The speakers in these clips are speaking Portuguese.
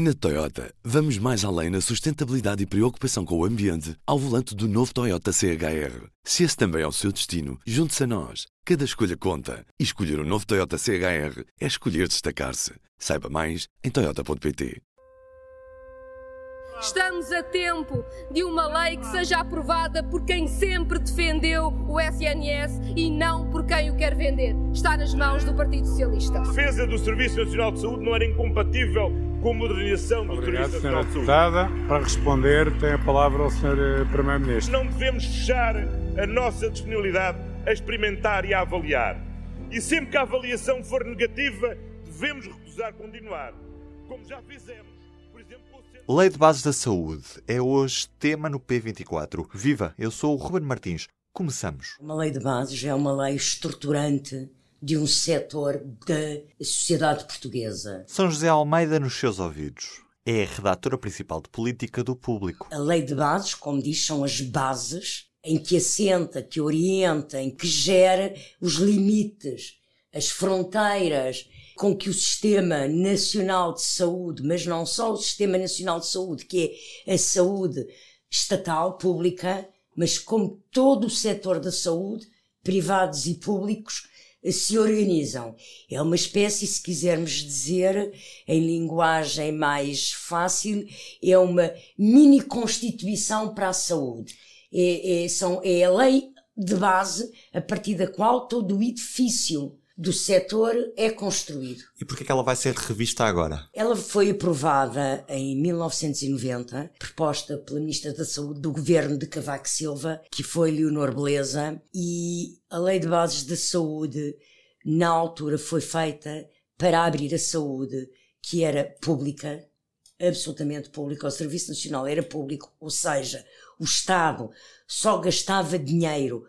Na Toyota, vamos mais além na sustentabilidade e preocupação com o ambiente ao volante do novo Toyota CHR. Se esse também é o seu destino, junte-se a nós. Cada escolha conta. E escolher o um novo Toyota CHR é escolher destacar-se. Saiba mais em Toyota.pt. Estamos a tempo de uma lei que seja aprovada por quem sempre defendeu o SNS e não por quem o quer vender. Está nas mãos do Partido Socialista. A defesa do Serviço Nacional de Saúde não era incompatível com a modernização do Obrigado, Serviço Nacional. Deputada. Para responder, tem a palavra o Sr. Primeiro-Ministro. Não devemos fechar a nossa disponibilidade a experimentar e a avaliar. E sempre que a avaliação for negativa, devemos recusar continuar, como já fizemos. Por exemplo, com o Lei de Bases da Saúde é hoje tema no P24. Viva, eu sou o Ruben Martins. Começamos. Uma lei de bases é uma lei estruturante de um setor da sociedade portuguesa. São José Almeida nos seus ouvidos. É a redatora principal de política do público. A lei de bases, como diz, são as bases em que assenta, que orienta, em que gera os limites, as fronteiras com que o Sistema Nacional de Saúde, mas não só o Sistema Nacional de Saúde, que é a saúde estatal, pública, mas como todo o setor da saúde, privados e públicos, se organizam. É uma espécie, se quisermos dizer em linguagem mais fácil, é uma mini constituição para a saúde. É, é, são, é a lei de base a partir da qual todo o edifício do setor é construído. E porquê que ela vai ser revista agora? Ela foi aprovada em 1990, proposta pela Ministra da Saúde do governo de Cavaco Silva, que foi Leonor Beleza, e a Lei de Bases da Saúde, na altura, foi feita para abrir a saúde, que era pública, absolutamente pública, o Serviço Nacional era público, ou seja, o Estado só gastava dinheiro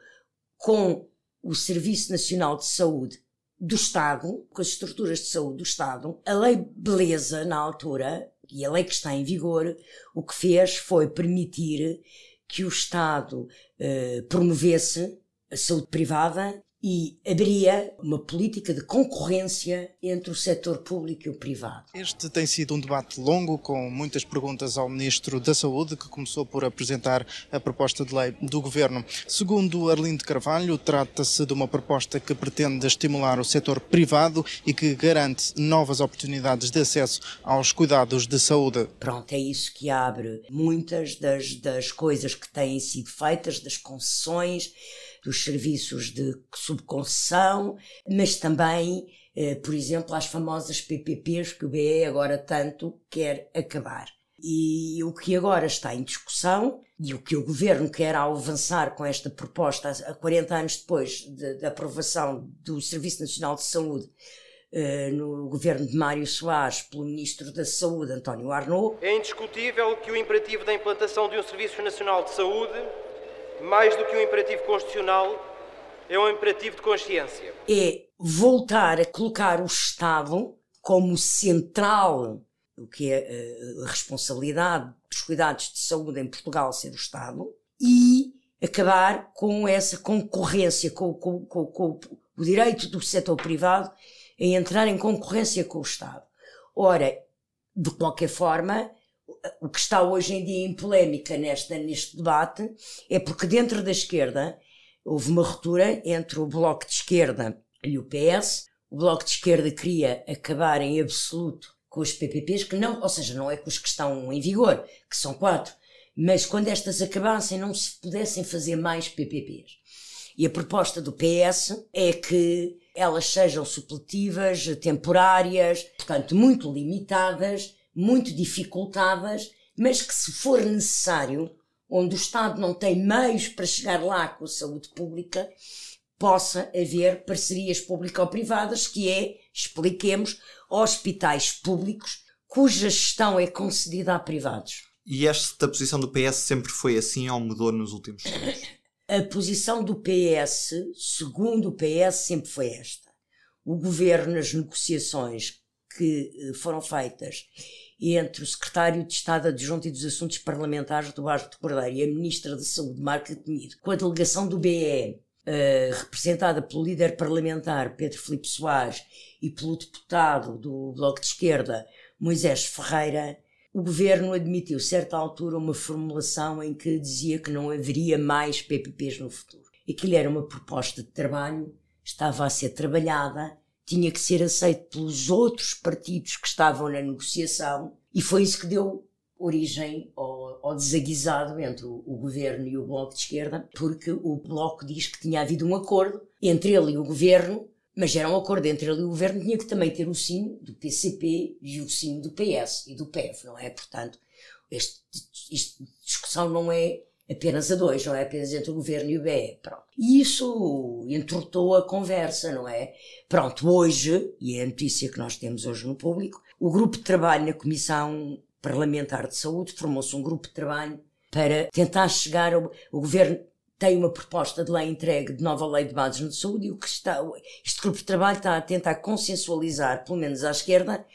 com o Serviço Nacional de Saúde do Estado, com as estruturas de saúde do Estado, a lei Beleza, na altura, e a lei que está em vigor, o que fez foi permitir que o Estado eh, promovesse a saúde privada e abria uma política de concorrência entre o setor público e o privado. Este tem sido um debate longo, com muitas perguntas ao Ministro da Saúde, que começou por apresentar a proposta de lei do Governo. Segundo Arlindo Carvalho, trata-se de uma proposta que pretende estimular o setor privado e que garante novas oportunidades de acesso aos cuidados de saúde. Pronto, é isso que abre muitas das, das coisas que têm sido feitas, das concessões, dos serviços de subconcessão, mas também, eh, por exemplo, às famosas PPPs que o BE agora tanto quer acabar. E o que agora está em discussão e o que o governo quer ao avançar com esta proposta, a 40 anos depois da aprovação do Serviço Nacional de Saúde eh, no governo de Mário Soares pelo Ministro da Saúde, António Arnaud, É indiscutível que o imperativo da implantação de um Serviço Nacional de Saúde, mais do que um imperativo constitucional, é um imperativo de consciência. é voltar a colocar o Estado como central, o que é eh, a responsabilidade dos cuidados de saúde em Portugal ser o Estado, e acabar com essa concorrência, com, com- com- com o direito do setor privado em entrar em concorrência com o Estado. Ora, de qualquer forma, o que está hoje em dia em polémica nesta, neste debate é porque dentro da esquerda houve uma ruptura entre o Bloco de Esquerda e o PS. O Bloco de Esquerda queria acabar em absoluto com os PPPs, que não, ou seja, não é com os que estão em vigor, que são quatro, mas quando estas acabassem não se pudessem fazer mais PPPs. E a proposta do PS é que elas sejam supletivas, temporárias, portanto, muito limitadas, muito dificultadas, mas que, se for necessário, onde o Estado não tem meios para chegar lá com a saúde pública, possa haver parcerias público-privadas, que é, expliquemos, hospitais públicos cuja gestão é concedida a privados. E esta posição do PS sempre foi assim ou mudou nos últimos tempos? A posição do PS, segundo o PS, sempre foi esta. O governo, nas negociações que eh, foram feitas entre o secretário de Estado Adjunto e dos Assuntos Parlamentares do Bairro de Cordeiro e a ministra da Saúde, Marca Temido, com a delegação do BE, eh, representada pelo líder parlamentar Pedro Filipe Soares e pelo deputado do Bloco de Esquerda, Moisés Ferreira, o governo admitiu, certa altura, uma formulação em que dizia que não haveria mais PPPs no futuro. Aquilo era uma proposta de trabalho, estava a ser trabalhada, tinha que ser aceito pelos outros partidos que estavam na negociação, e foi isso que deu origem ao, ao desaguisado entre o, o, governo e o Bloco de Esquerda, porque o Bloco diz que tinha havido um acordo entre ele e o governo, mas era um acordo entre ele e o governo, tinha que também ter o sim do PCP e o sim do PS e do PEV, não é? Portanto, esta discussão não é apenas a dois, não é apenas entre o governo e o BE. Pronto. E isso entortou a conversa, não é? Pronto, hoje, e é a notícia que nós temos hoje no público, o grupo de trabalho na Comissão Parlamentar de Saúde formou-se um grupo de trabalho para tentar chegar ao. O governo tem uma proposta de lei entregue de nova lei de bases de saúde e o que está. Este grupo de trabalho está a tentar consensualizar, pelo menos à esquerda,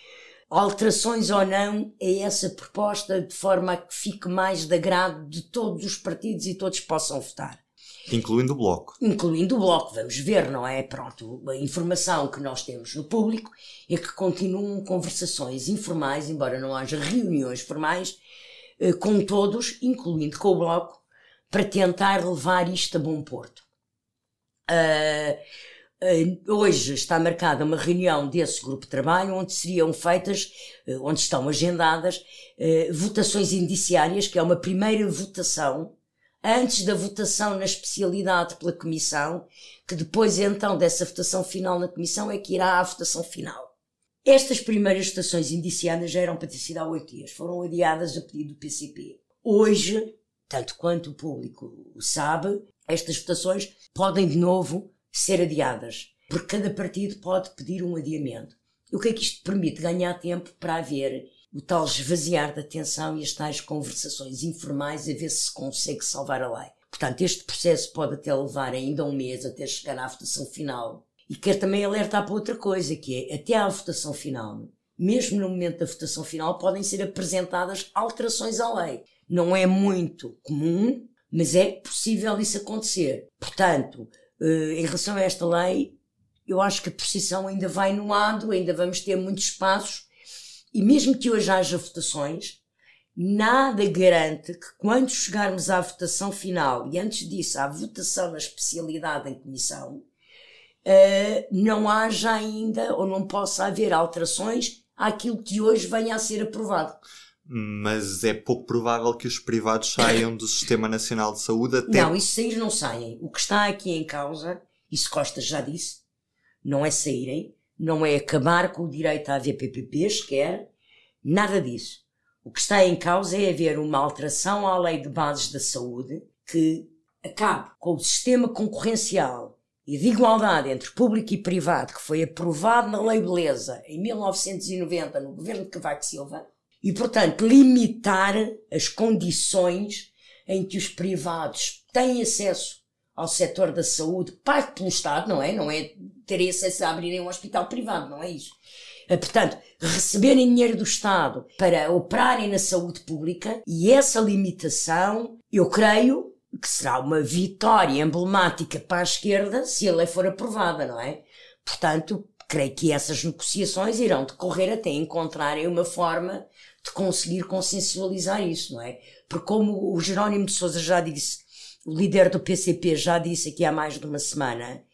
alterações ou não a essa proposta de forma a que fique mais de agrado de todos os partidos e todos possam votar. Incluindo o Bloco. Incluindo o Bloco, vamos ver, não é? Pronto, a informação que nós temos no público é que continuam conversações informais, embora não haja reuniões formais, eh, com todos, incluindo com o Bloco, para tentar levar isto a bom porto. Uh, uh, hoje está marcada uma reunião desse grupo de trabalho onde seriam feitas, uh, onde estão agendadas, votações indiciárias, que é uma primeira votação antes da votação na especialidade pela Comissão, que depois então dessa votação final na Comissão é que irá à votação final. Estas primeiras votações indiciadas já eram para ter sido há oito dias, foram adiadas a pedido do PCP. Hoje, tanto quanto o público sabe, estas votações podem de novo ser adiadas, porque cada partido pode pedir um adiamento. E o que é que isto permite? Ganhar tempo para haver o tal esvaziar da atenção e as tais conversações informais a ver se se consegue salvar a lei. Portanto, este processo pode até levar ainda um mês até chegar à votação final. E quero também alertar para outra coisa, que é até à votação final, mesmo no momento da votação final, podem ser apresentadas alterações à lei. Não é muito comum, mas é possível isso acontecer. Portanto, em relação a esta lei, eu acho que a posição ainda vai no lado, ainda vamos ter muitos espaços e mesmo que hoje haja votações, nada garante que quando chegarmos à votação final e antes disso à votação na especialidade em comissão, uh, não haja ainda ou não possa haver alterações àquilo que hoje venha a ser aprovado. Mas é pouco provável que os privados saiam do Sistema Nacional de Saúde até. Não, isso sair não saem. O que está aqui em causa, isso Costa já disse, não é saírem, não é acabar com o direito a haver PPPs, quer, nada disso. O que está em causa é haver uma alteração à lei de bases da saúde que acabe com o sistema concorrencial e de igualdade entre público e privado que foi aprovado na Lei Beleza em 1990 no governo de Cavaco Silva e, portanto, limitar as condições em que os privados têm acesso ao setor da saúde, pago pelo Estado, não é? Não é ter acesso a abrirem um hospital privado, não é isso. Eh, portanto, receberem dinheiro do Estado para operarem na saúde pública e essa limitação, eu creio que será uma vitória emblemática para a esquerda se a lei for aprovada, não é? Portanto, creio que essas negociações irão decorrer até encontrarem uma forma de conseguir consensualizar isso, não é? Porque como o Jerónimo de Sousa já disse, o líder do PCP já disse aqui há mais de uma semana,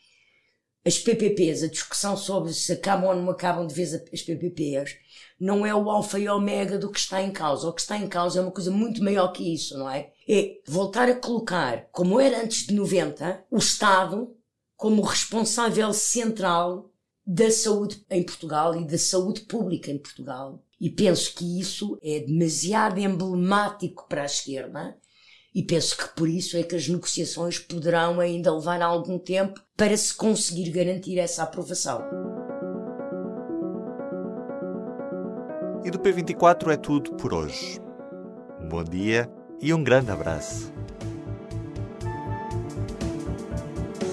as PPPs, a discussão sobre se acabam ou não acabam de vez as PPPs, não é o alfa e omega do que está em causa. O que está em causa é uma coisa muito maior que isso, não é? É voltar a colocar, como era antes de 90, o Estado como responsável central da saúde em Portugal e da saúde pública em Portugal. E penso que isso é demasiado emblemático para a esquerda e penso que por isso é que as negociações poderão ainda levar algum tempo para se conseguir garantir essa aprovação. E do P24 é tudo por hoje. Um bom dia e um grande abraço.